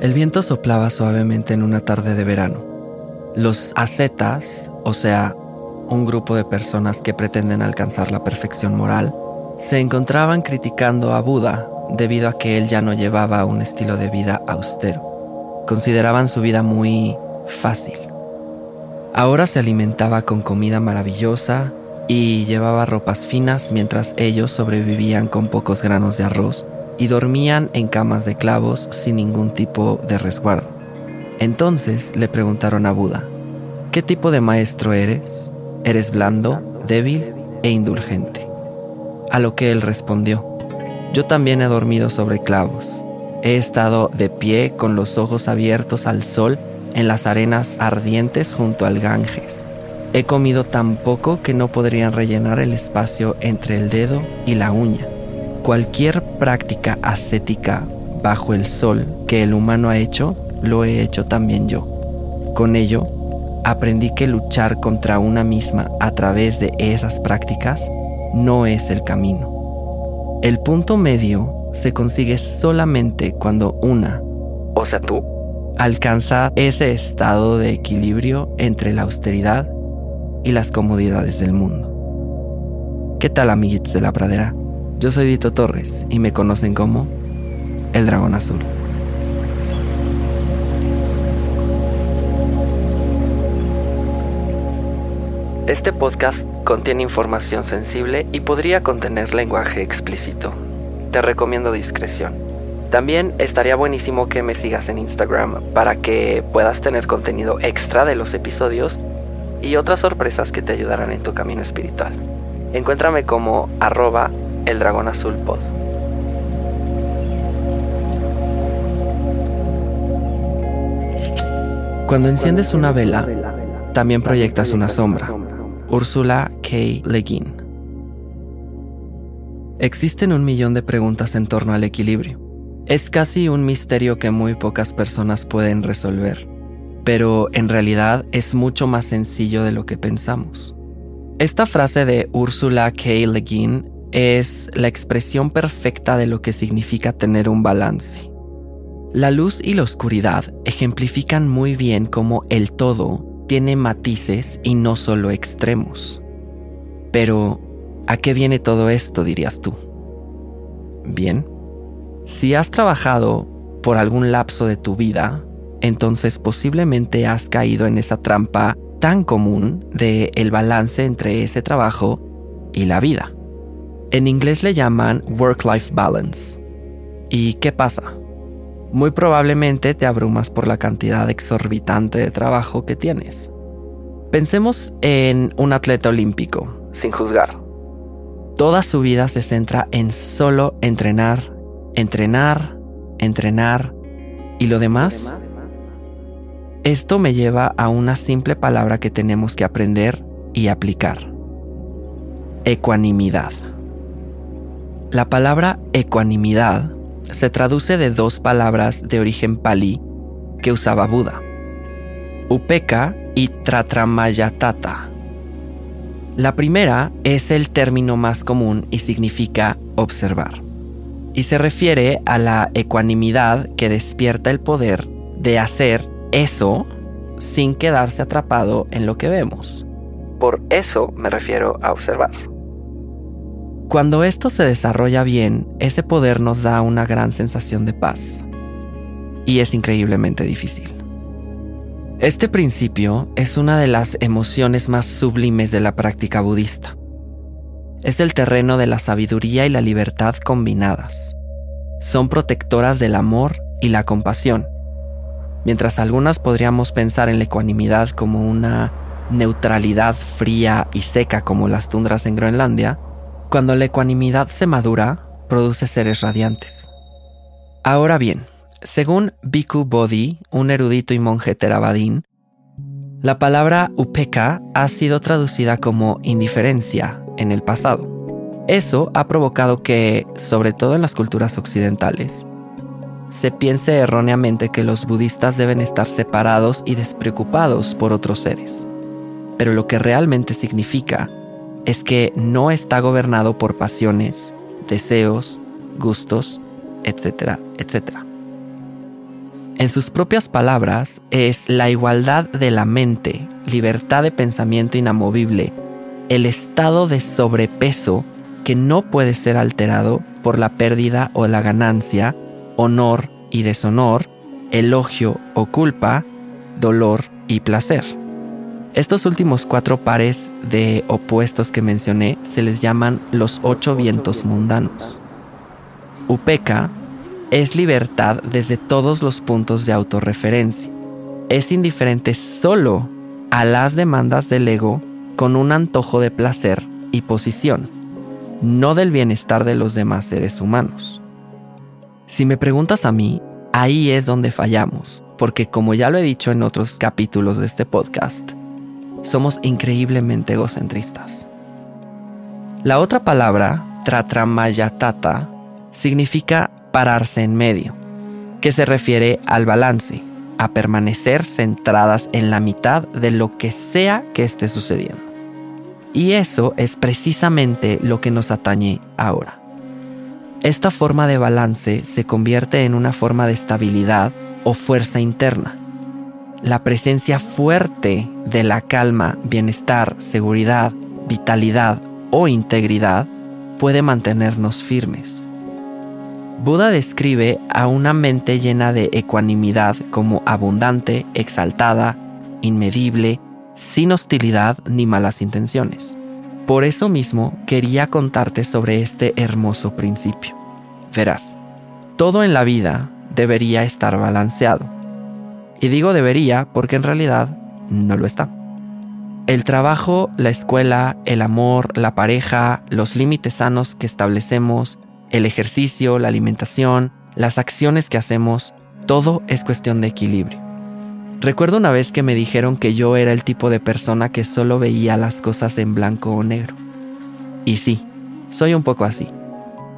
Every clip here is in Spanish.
El viento soplaba suavemente en una tarde de verano. Los ascetas, o sea, un grupo de personas que pretenden alcanzar la perfección moral, se encontraban criticando a Buda debido a que él ya no llevaba un estilo de vida austero. Consideraban su vida muy fácil. Ahora se alimentaba con comida maravillosa y llevaba ropas finas mientras ellos sobrevivían con pocos granos de arroz y dormían en camas de clavos sin ningún tipo de resguardo. Entonces le preguntaron a Buda, ¿qué tipo de maestro eres? ¿Eres blando, débil e indulgente? A lo que él respondió, yo también he dormido sobre clavos. He estado de pie con los ojos abiertos al sol en las arenas ardientes junto al Ganges. He comido tan poco que no podrían rellenar el espacio entre el dedo y la uña cualquier práctica ascética bajo el sol que el humano ha hecho, lo he hecho también yo. Con ello, aprendí que luchar contra una misma a través de esas prácticas no es el camino. El punto medio se consigue solamente cuando una, o sea tú, alcanza ese estado de equilibrio entre la austeridad y las comodidades del mundo. ¿Qué tal amiguitos de la pradera? Yo soy Dito Torres y me conocen como el Dragón Azul. Este podcast contiene información sensible y podría contener lenguaje explícito. Te recomiendo discreción. También estaría buenísimo que me sigas en Instagram para que puedas tener contenido extra de los episodios y otras sorpresas que te ayudarán en tu camino espiritual. Encuéntrame como arroba el dragón azul pod. Cuando enciendes una vela, también proyectas una sombra. Úrsula K. Le Guin. Existen un millón de preguntas en torno al equilibrio. Es casi un misterio que muy pocas personas pueden resolver, pero en realidad es mucho más sencillo de lo que pensamos. Esta frase de Úrsula K. Le Guin es la expresión perfecta de lo que significa tener un balance. La luz y la oscuridad ejemplifican muy bien cómo el todo tiene matices y no solo extremos. Pero, ¿a qué viene todo esto, dirías tú? Bien, si has trabajado por algún lapso de tu vida, entonces posiblemente has caído en esa trampa tan común de el balance entre ese trabajo y la vida. En inglés le llaman work-life balance. ¿Y qué pasa? Muy probablemente te abrumas por la cantidad exorbitante de trabajo que tienes. Pensemos en un atleta olímpico, sin juzgar. Toda su vida se centra en solo entrenar, entrenar, entrenar y lo demás. Esto me lleva a una simple palabra que tenemos que aprender y aplicar. Ecuanimidad. La palabra ecuanimidad se traduce de dos palabras de origen palí que usaba Buda, upeka y tratramayatata. La primera es el término más común y significa observar, y se refiere a la ecuanimidad que despierta el poder de hacer eso sin quedarse atrapado en lo que vemos. Por eso me refiero a observar. Cuando esto se desarrolla bien, ese poder nos da una gran sensación de paz. Y es increíblemente difícil. Este principio es una de las emociones más sublimes de la práctica budista. Es el terreno de la sabiduría y la libertad combinadas. Son protectoras del amor y la compasión. Mientras algunas podríamos pensar en la ecuanimidad como una neutralidad fría y seca como las tundras en Groenlandia, cuando la ecuanimidad se madura, produce seres radiantes. Ahora bien, según Bhikkhu Bodhi, un erudito y monje Theravadin, la palabra upeka ha sido traducida como indiferencia en el pasado. Eso ha provocado que, sobre todo en las culturas occidentales, se piense erróneamente que los budistas deben estar separados y despreocupados por otros seres. Pero lo que realmente significa es que no está gobernado por pasiones, deseos, gustos, etcétera, etcétera. En sus propias palabras, es la igualdad de la mente, libertad de pensamiento inamovible, el estado de sobrepeso que no puede ser alterado por la pérdida o la ganancia, honor y deshonor, elogio o culpa, dolor y placer. Estos últimos cuatro pares de opuestos que mencioné se les llaman los ocho vientos mundanos. Upeka es libertad desde todos los puntos de autorreferencia. Es indiferente solo a las demandas del ego con un antojo de placer y posición no del bienestar de los demás seres humanos. Si me preguntas a mí, ahí es donde fallamos, porque como ya lo he dicho en otros capítulos de este podcast, somos increíblemente egocentristas. La otra palabra, tratramayatata, significa pararse en medio, que se refiere al balance, a permanecer centradas en la mitad de lo que sea que esté sucediendo. Y eso es precisamente lo que nos atañe ahora. Esta forma de balance se convierte en una forma de estabilidad o fuerza interna. La presencia fuerte de la calma, bienestar, seguridad, vitalidad o integridad puede mantenernos firmes. Buda describe a una mente llena de ecuanimidad como abundante, exaltada, inmedible, sin hostilidad ni malas intenciones. Por eso mismo quería contarte sobre este hermoso principio. Verás, todo en la vida debería estar balanceado. Y digo debería porque en realidad no lo está. El trabajo, la escuela, el amor, la pareja, los límites sanos que establecemos, el ejercicio, la alimentación, las acciones que hacemos, todo es cuestión de equilibrio. Recuerdo una vez que me dijeron que yo era el tipo de persona que solo veía las cosas en blanco o negro. Y sí, soy un poco así.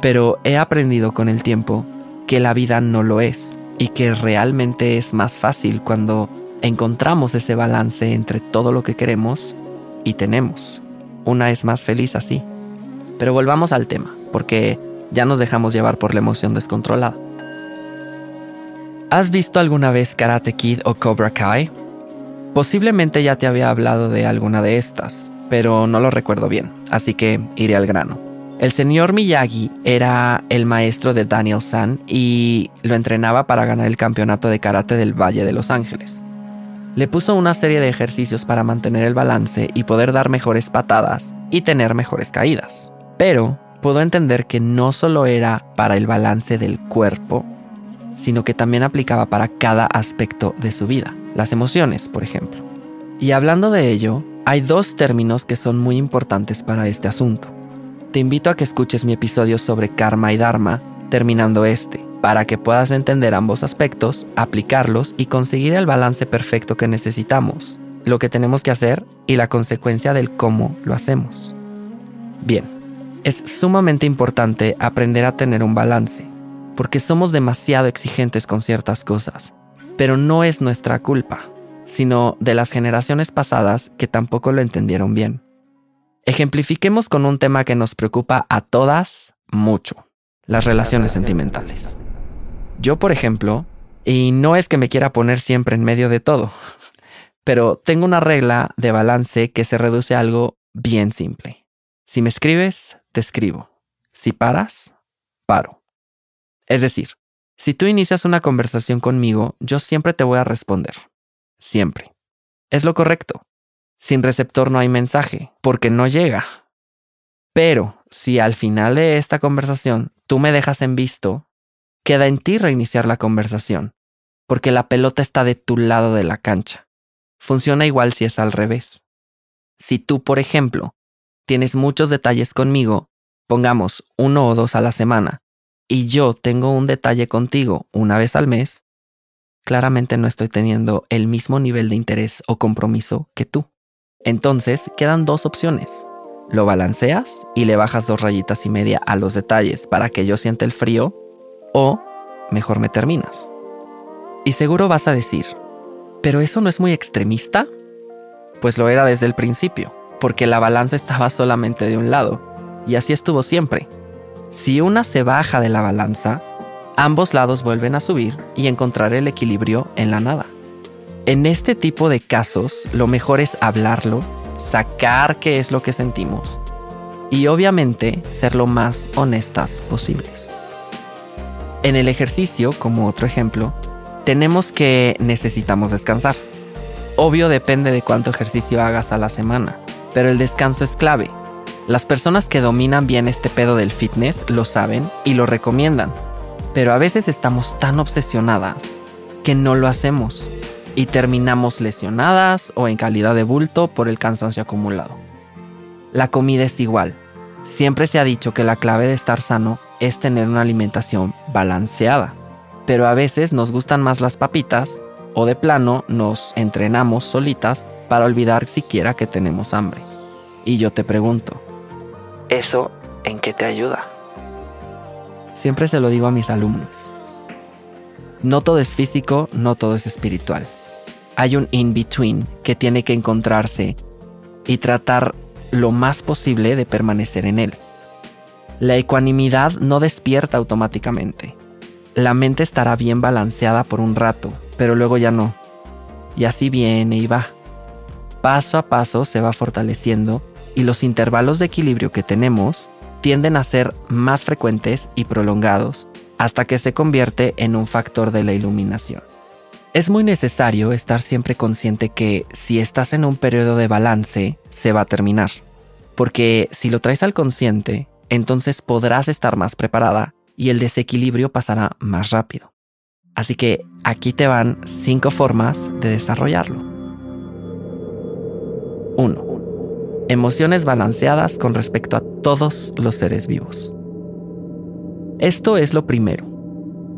Pero he aprendido con el tiempo que la vida no lo es y que realmente es más fácil cuando encontramos ese balance entre todo lo que queremos y tenemos. Una es más feliz así. Pero volvamos al tema, porque ya nos dejamos llevar por la emoción descontrolada. ¿Has visto alguna vez Karate Kid o Cobra Kai? Posiblemente ya te había hablado de alguna de estas, pero no lo recuerdo bien, así que iré al grano. El señor Miyagi era el maestro de Daniel San y lo entrenaba para ganar el campeonato de karate del Valle de Los Ángeles. Le puso una serie de ejercicios para mantener el balance y poder dar mejores patadas y tener mejores caídas. Pero pudo entender que no solo era para el balance del cuerpo, sino que también aplicaba para cada aspecto de su vida, las emociones, por ejemplo. Y hablando de ello, hay dos términos que son muy importantes para este asunto. Te invito a que escuches mi episodio sobre karma y dharma, terminando este, para que puedas entender ambos aspectos, aplicarlos y conseguir el balance perfecto que necesitamos, lo que tenemos que hacer y la consecuencia del cómo lo hacemos. Bien, es sumamente importante aprender a tener un balance, porque somos demasiado exigentes con ciertas cosas, pero no es nuestra culpa, sino de las generaciones pasadas que tampoco lo entendieron bien. Ejemplifiquemos con un tema que nos preocupa a todas mucho, las relaciones sentimentales. Yo, por ejemplo, y no es que me quiera poner siempre en medio de todo, pero tengo una regla de balance que se reduce a algo bien simple. Si me escribes, te escribo. Si paras, paro. Es decir, si tú inicias una conversación conmigo, yo siempre te voy a responder. Siempre. Es lo correcto. Sin receptor no hay mensaje, porque no llega. Pero si al final de esta conversación tú me dejas en visto, queda en ti reiniciar la conversación, porque la pelota está de tu lado de la cancha. Funciona igual si es al revés. Si tú, por ejemplo, tienes muchos detalles conmigo, pongamos uno o dos a la semana, y yo tengo un detalle contigo una vez al mes, claramente no estoy teniendo el mismo nivel de interés o compromiso que tú. Entonces quedan dos opciones. Lo balanceas y le bajas dos rayitas y media a los detalles para que yo sienta el frío o mejor me terminas. Y seguro vas a decir, ¿pero eso no es muy extremista? Pues lo era desde el principio, porque la balanza estaba solamente de un lado, y así estuvo siempre. Si una se baja de la balanza, ambos lados vuelven a subir y encontrar el equilibrio en la nada. En este tipo de casos, lo mejor es hablarlo, sacar qué es lo que sentimos y obviamente ser lo más honestas posibles. En el ejercicio, como otro ejemplo, tenemos que necesitamos descansar. Obvio depende de cuánto ejercicio hagas a la semana, pero el descanso es clave. Las personas que dominan bien este pedo del fitness lo saben y lo recomiendan, pero a veces estamos tan obsesionadas que no lo hacemos y terminamos lesionadas o en calidad de bulto por el cansancio acumulado. La comida es igual. Siempre se ha dicho que la clave de estar sano es tener una alimentación balanceada, pero a veces nos gustan más las papitas o de plano nos entrenamos solitas para olvidar siquiera que tenemos hambre. Y yo te pregunto, ¿eso en qué te ayuda? Siempre se lo digo a mis alumnos. No todo es físico, no todo es espiritual hay un in-between que tiene que encontrarse y tratar lo más posible de permanecer en él. La ecuanimidad no despierta automáticamente. La mente estará bien balanceada por un rato, pero luego ya no. Y así viene y va. Paso a paso se va fortaleciendo y los intervalos de equilibrio que tenemos tienden a ser más frecuentes y prolongados hasta que se convierte en un factor de la iluminación. Es muy necesario estar siempre consciente que si estás en un periodo de balance, se va a terminar. Porque si lo traes al consciente, entonces podrás estar más preparada y el desequilibrio pasará más rápido. Así que aquí te van 5 formas de desarrollarlo. 1. Emociones balanceadas con respecto a todos los seres vivos. Esto es lo primero.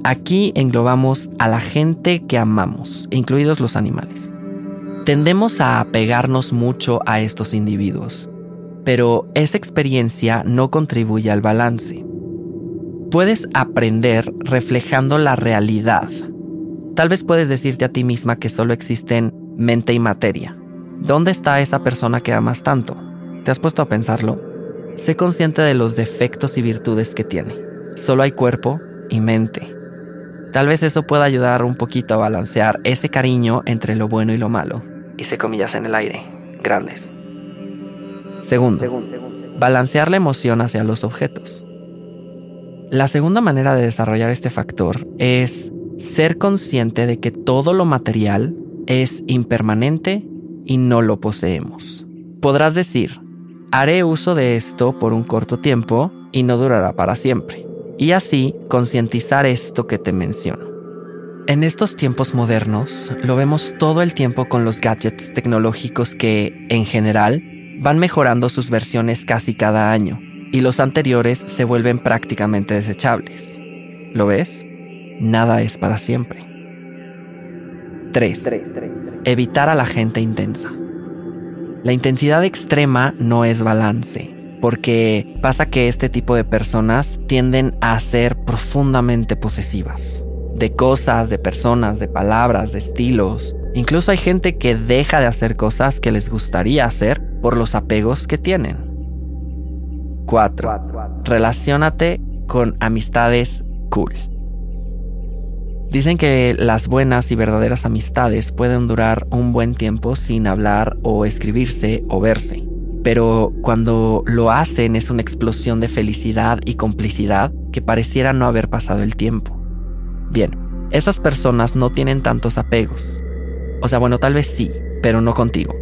Aquí englobamos a la gente que amamos, incluidos los animales. Tendemos a apegarnos mucho a estos individuos, pero esa experiencia no contribuye al balance. Puedes aprender reflejando la realidad. Tal vez puedes decirte a ti misma que solo existen mente y materia. ¿Dónde está esa persona que amas tanto? ¿Te has puesto a pensarlo? Sé consciente de los defectos y virtudes que tiene. Solo hay cuerpo y mente. Tal vez eso pueda ayudar un poquito a balancear ese cariño entre lo bueno y lo malo. Hice comillas en el aire, grandes. Segundo, balancear la emoción hacia los objetos. La segunda manera de desarrollar este factor es ser consciente de que todo lo material es impermanente y no lo poseemos. Podrás decir, haré uso de esto por un corto tiempo y no durará para siempre y así concientizar esto que te menciono. En estos tiempos modernos lo vemos todo el tiempo con los gadgets tecnológicos que, en general, van mejorando sus versiones casi cada año y los anteriores se vuelven prácticamente desechables. ¿Lo ves? Nada es para siempre. 3. Evitar a la gente intensa. La intensidad extrema no es balance porque pasa que este tipo de personas tienden a ser profundamente posesivas. De cosas, de personas, de palabras, de estilos. Incluso hay gente que deja de hacer cosas que les gustaría hacer por los apegos que tienen. 4. Relaciónate con amistades cool. Dicen que las buenas y verdaderas amistades pueden durar un buen tiempo sin hablar o escribirse o verse pero cuando lo hacen es una explosión de felicidad y complicidad que pareciera no haber pasado el tiempo. Bien, esas personas no tienen tantos apegos. O sea, bueno, tal vez sí, pero no contigo.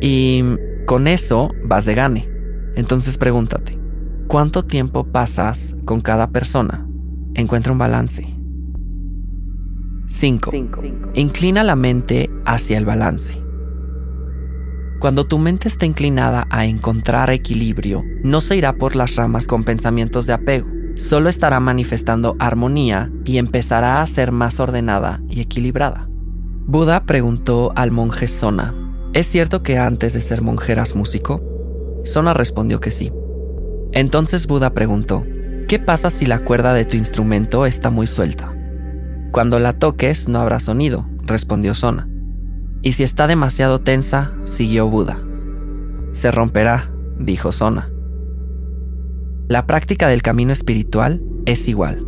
Y con eso vas de gane. Entonces pregúntate, ¿cuánto tiempo pasas con cada persona? Encuentra un balance. 5. Inclina la mente hacia el balance. Cuando tu mente está inclinada a encontrar equilibrio, no se irá por las ramas con pensamientos de apego, solo estará manifestando armonía y empezará a ser más ordenada y equilibrada. Buda preguntó al monje Sona, ¿es cierto que antes de ser monje eras músico? Sona respondió que sí. Entonces Buda preguntó, ¿qué pasa si la cuerda de tu instrumento está muy suelta? Cuando la toques no habrá sonido, respondió Sona. Y si está demasiado tensa, siguió Buda. Se romperá, dijo Sona. La práctica del camino espiritual es igual,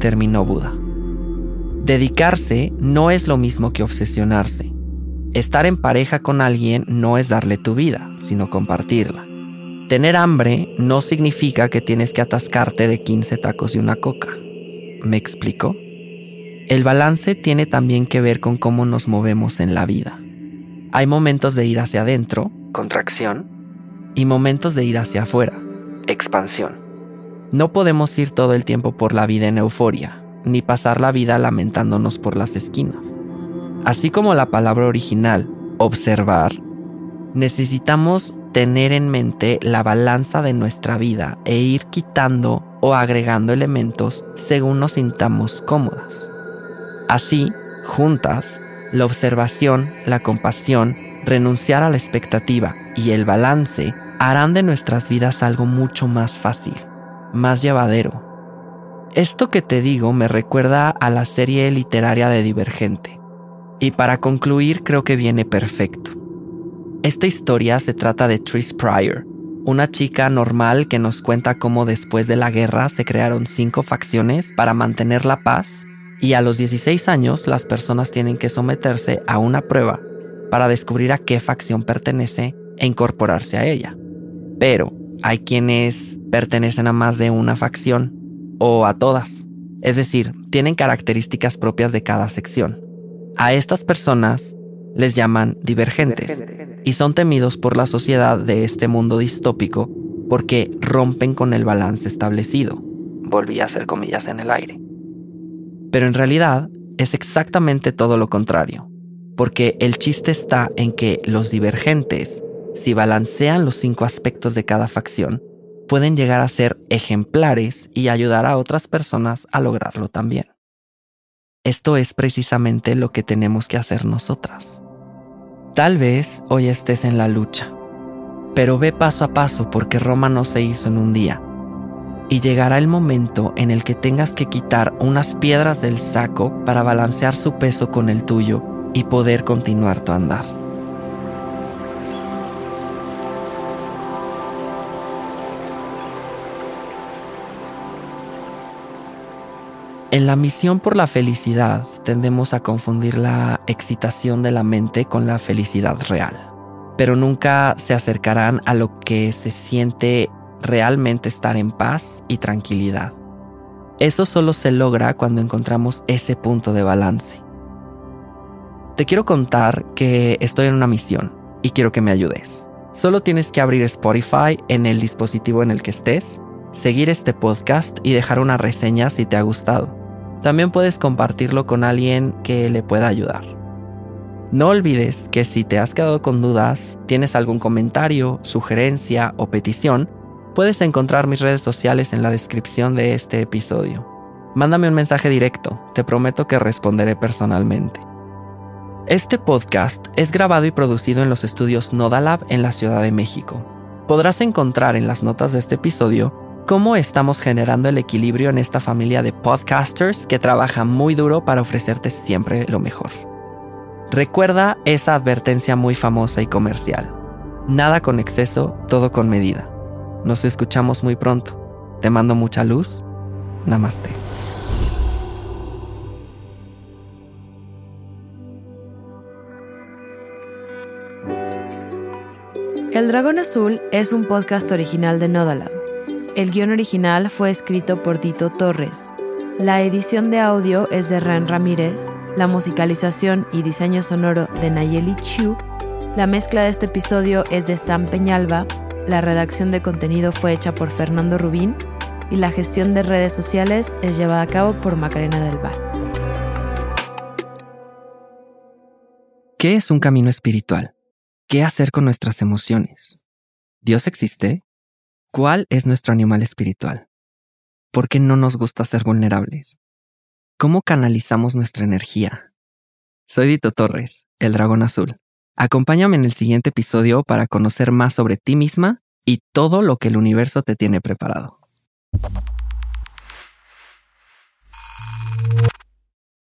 terminó Buda. Dedicarse no es lo mismo que obsesionarse. Estar en pareja con alguien no es darle tu vida, sino compartirla. Tener hambre no significa que tienes que atascarte de 15 tacos y una coca. ¿Me explico? El balance tiene también que ver con cómo nos movemos en la vida. Hay momentos de ir hacia adentro, contracción, y momentos de ir hacia afuera, expansión. No podemos ir todo el tiempo por la vida en euforia, ni pasar la vida lamentándonos por las esquinas. Así como la palabra original, observar, necesitamos tener en mente la balanza de nuestra vida e ir quitando o agregando elementos según nos sintamos cómodas. Así, juntas, la observación, la compasión, renunciar a la expectativa y el balance harán de nuestras vidas algo mucho más fácil, más llevadero. Esto que te digo me recuerda a la serie literaria de Divergente. Y para concluir creo que viene perfecto. Esta historia se trata de Tris Pryor, una chica normal que nos cuenta cómo después de la guerra se crearon cinco facciones para mantener la paz y a los 16 años las personas tienen que someterse a una prueba para descubrir a qué facción pertenece e incorporarse a ella. Pero hay quienes pertenecen a más de una facción o a todas. Es decir, tienen características propias de cada sección. A estas personas les llaman divergentes y son temidos por la sociedad de este mundo distópico porque rompen con el balance establecido. Volví a hacer comillas en el aire. Pero en realidad es exactamente todo lo contrario, porque el chiste está en que los divergentes, si balancean los cinco aspectos de cada facción, pueden llegar a ser ejemplares y ayudar a otras personas a lograrlo también. Esto es precisamente lo que tenemos que hacer nosotras. Tal vez hoy estés en la lucha, pero ve paso a paso porque Roma no se hizo en un día y llegará el momento en el que tengas que quitar unas piedras del saco para balancear su peso con el tuyo y poder continuar tu andar. En la misión por la felicidad tendemos a confundir la excitación de la mente con la felicidad real, pero nunca se acercarán a lo que se siente realmente estar en paz y tranquilidad. Eso solo se logra cuando encontramos ese punto de balance. Te quiero contar que estoy en una misión y quiero que me ayudes. Solo tienes que abrir Spotify en el dispositivo en el que estés, seguir este podcast y dejar una reseña si te ha gustado. También puedes compartirlo con alguien que le pueda ayudar. No olvides que si te has quedado con dudas, tienes algún comentario, sugerencia o petición, Puedes encontrar mis redes sociales en la descripción de este episodio. Mándame un mensaje directo, te prometo que responderé personalmente. Este podcast es grabado y producido en los estudios Nodalab en la Ciudad de México. Podrás encontrar en las notas de este episodio cómo estamos generando el equilibrio en esta familia de podcasters que trabaja muy duro para ofrecerte siempre lo mejor. Recuerda esa advertencia muy famosa y comercial. Nada con exceso, todo con medida. Nos escuchamos muy pronto. Te mando mucha luz. Namaste. El Dragón Azul es un podcast original de Nodalab. El guion original fue escrito por Dito Torres. La edición de audio es de Ran Ramírez, la musicalización y diseño sonoro de Nayeli Chu. La mezcla de este episodio es de Sam Peñalba la redacción de contenido fue hecha por Fernando Rubín y la gestión de redes sociales es llevada a cabo por Macarena del Val. ¿Qué es un camino espiritual? ¿Qué hacer con nuestras emociones? ¿Dios existe? ¿Cuál es nuestro animal espiritual? ¿Por qué no nos gusta ser vulnerables? ¿Cómo canalizamos nuestra energía? Soy Dito Torres, el dragón azul. Acompáñame en el siguiente episodio para conocer más sobre ti misma y todo lo que el universo te tiene preparado.